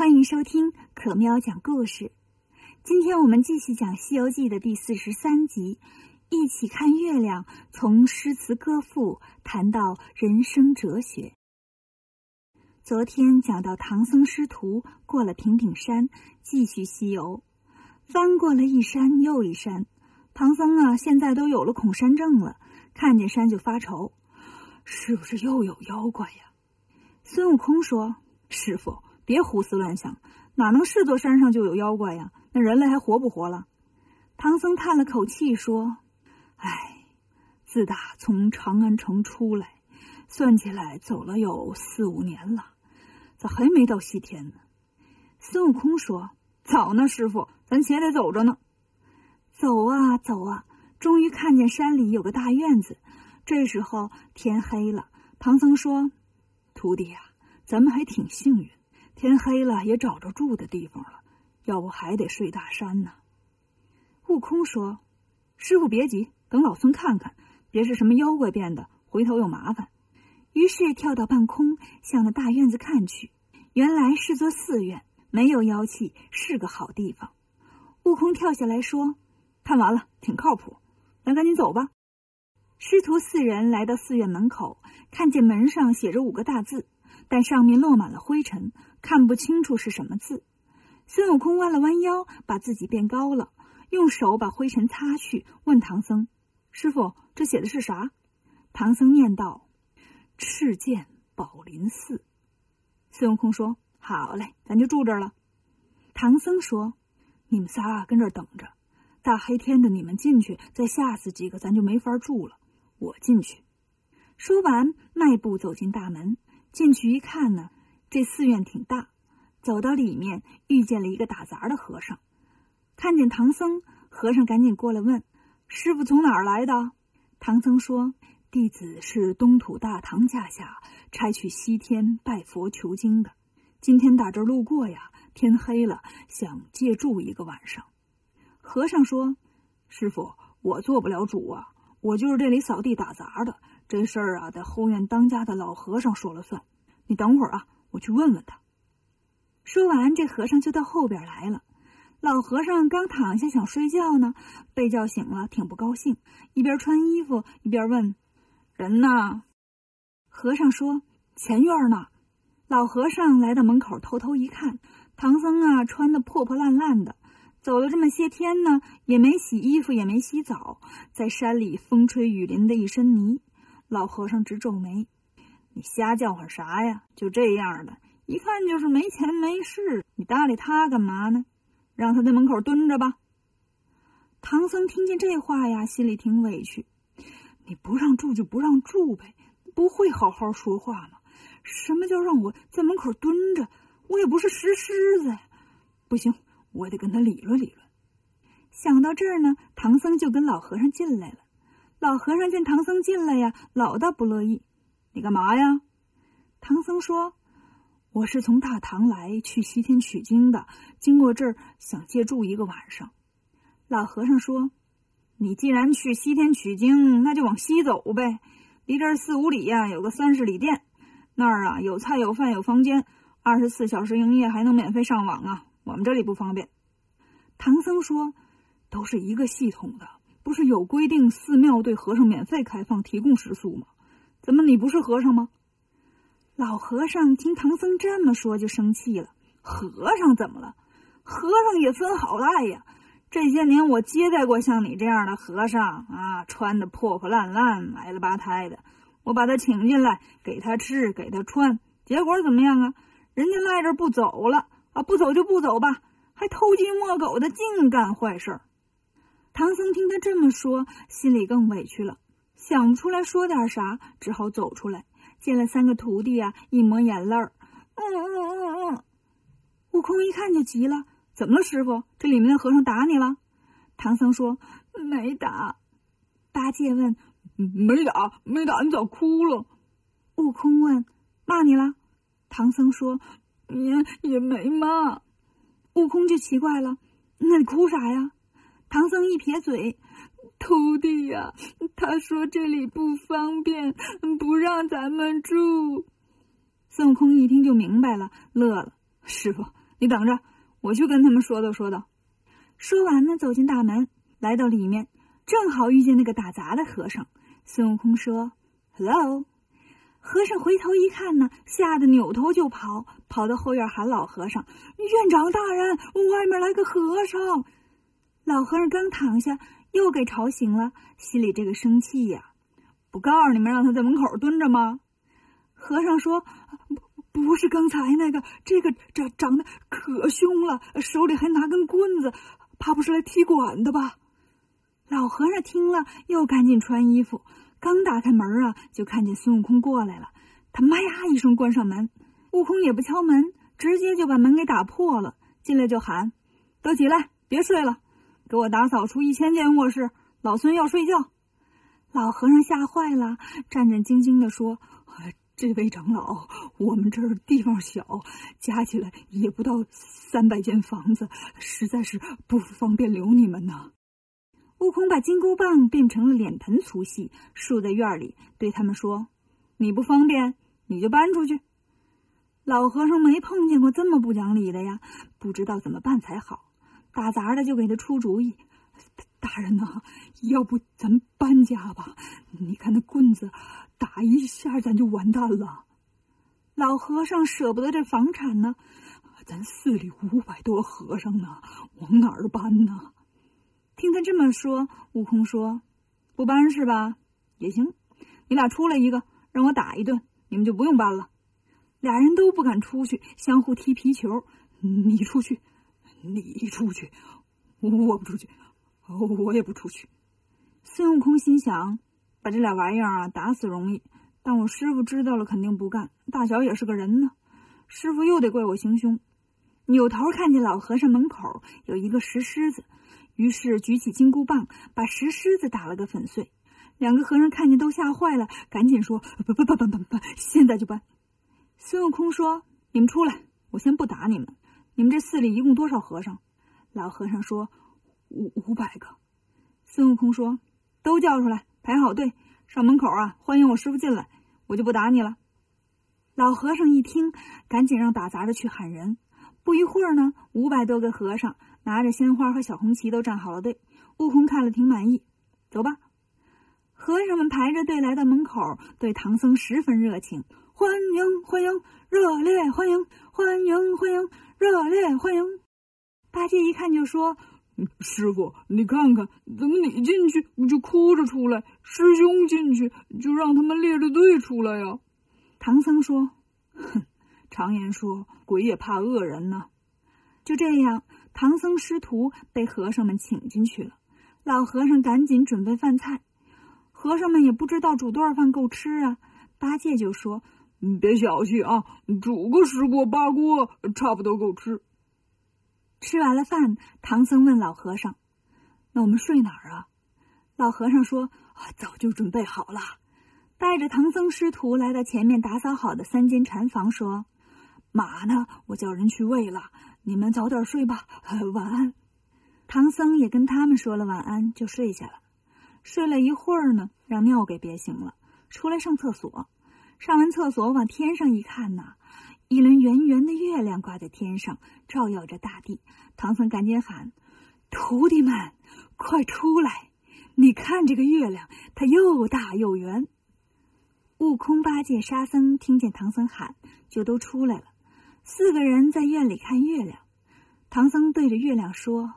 欢迎收听可喵讲故事。今天我们继续讲《西游记》的第四十三集，一起看月亮，从诗词歌赋谈到人生哲学。昨天讲到唐僧师徒过了平顶山，继续西游，翻过了一山又一山。唐僧啊，现在都有了恐山症了，看见山就发愁，是不是又有妖怪呀？孙悟空说：“师傅。”别胡思乱想，哪能是座山上就有妖怪呀？那人类还活不活了？唐僧叹了口气说：“唉，自打从长安城出来，算起来走了有四五年了，咋还没到西天呢？”孙悟空说：“早呢，师傅，咱且得走着呢。”走啊走啊，终于看见山里有个大院子。这时候天黑了，唐僧说：“徒弟呀，咱们还挺幸运。”天黑了，也找着住的地方了，要不还得睡大山呢。悟空说：“师傅别急，等老孙看看，别是什么妖怪变的，回头有麻烦。”于是跳到半空，向那大院子看去，原来是座寺院，没有妖气，是个好地方。悟空跳下来说：“看完了，挺靠谱，咱赶紧走吧。”师徒四人来到寺院门口，看见门上写着五个大字。但上面落满了灰尘，看不清楚是什么字。孙悟空弯了弯腰，把自己变高了，用手把灰尘擦去，问唐僧：“师傅，这写的是啥？”唐僧念道：“赤剑宝林寺。”孙悟空说：“好嘞，咱就住这儿了。”唐僧说：“你们仨跟这儿等着，大黑天的你们进去，再吓死几个，咱就没法住了。我进去。”说完，迈步走进大门。进去一看呢，这寺院挺大。走到里面，遇见了一个打杂的和尚，看见唐僧，和尚赶紧过来问：“师傅从哪儿来的？”唐僧说：“弟子是东土大唐驾下差去西天拜佛求经的，今天打这路过呀，天黑了，想借住一个晚上。”和尚说：“师傅，我做不了主啊，我就是这里扫地打杂的。”这事儿啊，得后院当家的老和尚说了算。你等会儿啊，我去问问他。说完，这和尚就到后边来了。老和尚刚躺下想睡觉呢，被叫醒了，挺不高兴，一边穿衣服一边问：“人呢？”和尚说：“前院呢。”老和尚来到门口，偷偷一看，唐僧啊，穿的破破烂烂的，走了这么些天呢，也没洗衣服，也没洗澡，在山里风吹雨淋的一身泥。老和尚直皱眉：“你瞎叫唤啥呀？就这样的，一看就是没钱没势。你搭理他干嘛呢？让他在门口蹲着吧。”唐僧听见这话呀，心里挺委屈。你不让住就不让住呗，不会好好说话吗？什么叫让我在门口蹲着？我也不是石狮子呀！不行，我得跟他理论理论。想到这儿呢，唐僧就跟老和尚进来了。老和尚见唐僧进来呀，老大不乐意。你干嘛呀？唐僧说：“我是从大唐来去西天取经的，经过这儿想借住一个晚上。”老和尚说：“你既然去西天取经，那就往西走呗。离这儿四五里呀，有个三十里店，那儿啊有菜有饭有房间，二十四小时营业，还能免费上网啊。我们这里不方便。”唐僧说：“都是一个系统的。”不是有规定，寺庙对和尚免费开放提供食宿吗？怎么你不是和尚吗？老和尚听唐僧这么说就生气了。和尚怎么了？和尚也分好赖呀。这些年我接待过像你这样的和尚啊，穿的破破烂烂、埋了八胎的，我把他请进来，给他吃，给他穿，结果怎么样啊？人家赖着不走了啊，不走就不走吧，还偷鸡摸狗的，净干坏事。唐僧听他这么说，心里更委屈了，想不出来说点啥，只好走出来，见了三个徒弟啊，一抹眼泪儿。嗯嗯嗯嗯。悟空一看就急了，怎么了，师傅？这里面的和尚打你了？唐僧说没打。八戒问没打没打，你咋哭了？悟空问骂你了？唐僧说也也没骂。悟空就奇怪了，那你哭啥呀？唐僧一撇嘴：“徒弟呀，他说这里不方便，不让咱们住。”孙悟空一听就明白了，乐了：“师傅，你等着，我去跟他们说道说道。说完呢，走进大门，来到里面，正好遇见那个打杂的和尚。孙悟空说：“Hello。”和尚回头一看呢，吓得扭头就跑，跑到后院喊老和尚：“院长大人，外面来个和尚！”老和尚刚躺下，又给吵醒了，心里这个生气呀！不告诉你们，让他在门口蹲着吗？和尚说：“不，不是刚才那个，这个长长得可凶了，手里还拿根棍子，怕不是来踢馆的吧？”老和尚听了，又赶紧穿衣服。刚打开门啊，就看见孙悟空过来了。他妈呀一声关上门，悟空也不敲门，直接就把门给打破了。进来就喊：“都起来，别睡了，给我打扫出一千间卧室，老孙要睡觉。”老和尚吓坏了，战战兢兢地说：“这位长老，我们这儿地方小，加起来也不到三百间房子，实在是不方便留你们呢。”悟空把金箍棒变成了脸盆粗细，竖在院里，对他们说：“你不方便，你就搬出去。”老和尚没碰见过这么不讲理的呀，不知道怎么办才好。打杂的就给他出主意：“大人呐，要不咱搬家吧？你看那棍子，打一下咱就完蛋了。”老和尚舍不得这房产呢，咱寺里五百多和尚呢，往哪儿搬呢？听他这么说，悟空说：“不搬是吧？也行，你俩出来一个，让我打一顿，你们就不用搬了。”俩人都不敢出去，相互踢皮球。你出去，你出去，我不出去，我也不出去。孙悟空心想：把这俩玩意儿啊打死容易，但我师傅知道了肯定不干。大小也是个人呢，师傅又得怪我行凶。扭头看见老和尚门口有一个石狮子。于是举起金箍棒，把石狮子打了个粉碎。两个和尚看见都吓坏了，赶紧说：“不不不不不不，现在就搬！”孙悟空说：“你们出来，我先不打你们。你们这寺里一共多少和尚？”老和尚说：“五五百个。”孙悟空说：“都叫出来，排好队，上门口啊，欢迎我师傅进来，我就不打你了。”老和尚一听，赶紧让打杂的去喊人。不一会儿呢，五百多个和尚。拿着鲜花和小红旗都站好了队，悟空看了挺满意。走吧，和尚们排着队来到门口，对唐僧十分热情，欢迎欢迎，热烈欢迎，欢迎欢迎，热烈欢迎。八戒一看就说：“师傅，你看看，怎么你进去就哭着出来，师兄进去就让他们列着队出来呀？”唐僧说：“哼，常言说，鬼也怕恶人呢。”就这样。唐僧师徒被和尚们请进去了，老和尚赶紧准备饭菜，和尚们也不知道煮多少饭够吃啊。八戒就说：“你别小气啊，煮个十锅八锅，差不多够吃。”吃完了饭，唐僧问老和尚：“那我们睡哪儿啊？”老和尚说：“早就准备好了。”带着唐僧师徒来到前面打扫好的三间禅房，说：“马呢？我叫人去喂了。”你们早点睡吧，晚安。唐僧也跟他们说了晚安，就睡下了。睡了一会儿呢，让尿给憋醒了，出来上厕所。上完厕所，往天上一看呐，一轮圆圆的月亮挂在天上，照耀着大地。唐僧赶紧喊：“徒弟们，快出来！你看这个月亮，它又大又圆。”悟空、八戒、沙僧听见唐僧喊，就都出来了。四个人在院里看月亮，唐僧对着月亮说：“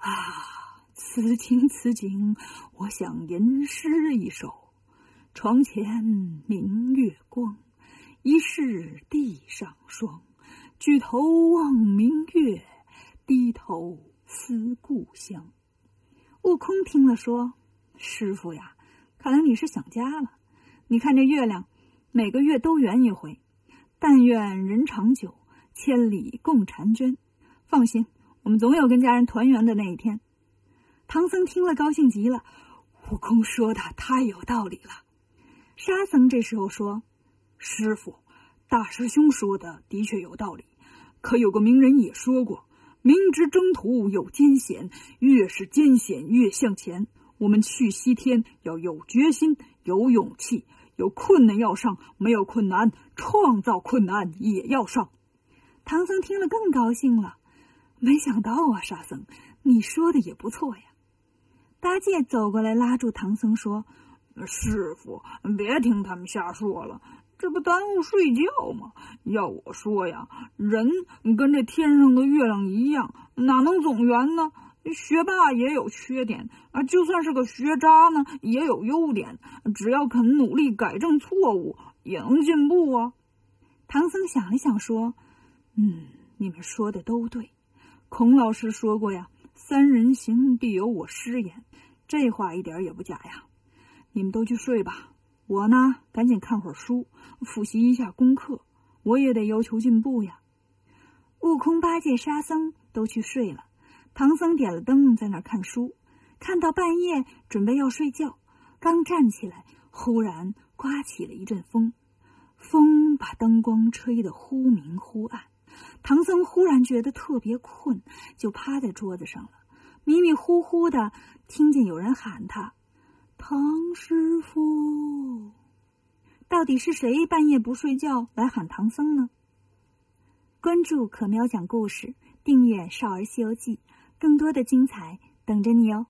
啊，此情此景，我想吟诗一首。床前明月光，疑是地上霜。举头望明月，低头思故乡。”悟空听了说：“师傅呀，看来你是想家了。你看这月亮，每个月都圆一回。”但愿人长久，千里共婵娟。放心，我们总有跟家人团圆的那一天。唐僧听了高兴极了，悟空说的太有道理了。沙僧这时候说：“师傅，大师兄说的的确有道理。可有个名人也说过，明知征途有艰险，越是艰险越向前。我们去西天要有决心，有勇气。”有困难要上，没有困难，创造困难也要上。唐僧听了更高兴了，没想到啊，沙僧，你说的也不错呀。八戒走过来拉住唐僧说：“师傅，别听他们瞎说了，这不耽误睡觉吗？要我说呀，人跟这天上的月亮一样，哪能总圆呢？学霸也有缺点啊，就算是个学渣呢，也有优点。只要肯努力改正错误，也能进步啊。”唐僧想了想说：“嗯，你们说的都对。孔老师说过呀，‘三人行，必有我师焉’，这话一点也不假呀。你们都去睡吧，我呢，赶紧看会儿书，复习一下功课。我也得要求进步呀。”悟空、八戒、沙僧都去睡了，唐僧点了灯，在那儿看书，看到半夜，准备要睡觉，刚站起来，忽然刮起了一阵风。风把灯光吹得忽明忽暗，唐僧忽然觉得特别困，就趴在桌子上了。迷迷糊糊的听见有人喊他：“唐师傅。”到底是谁半夜不睡觉来喊唐僧呢？关注可喵讲故事，订阅《少儿西游记》，更多的精彩等着你哦。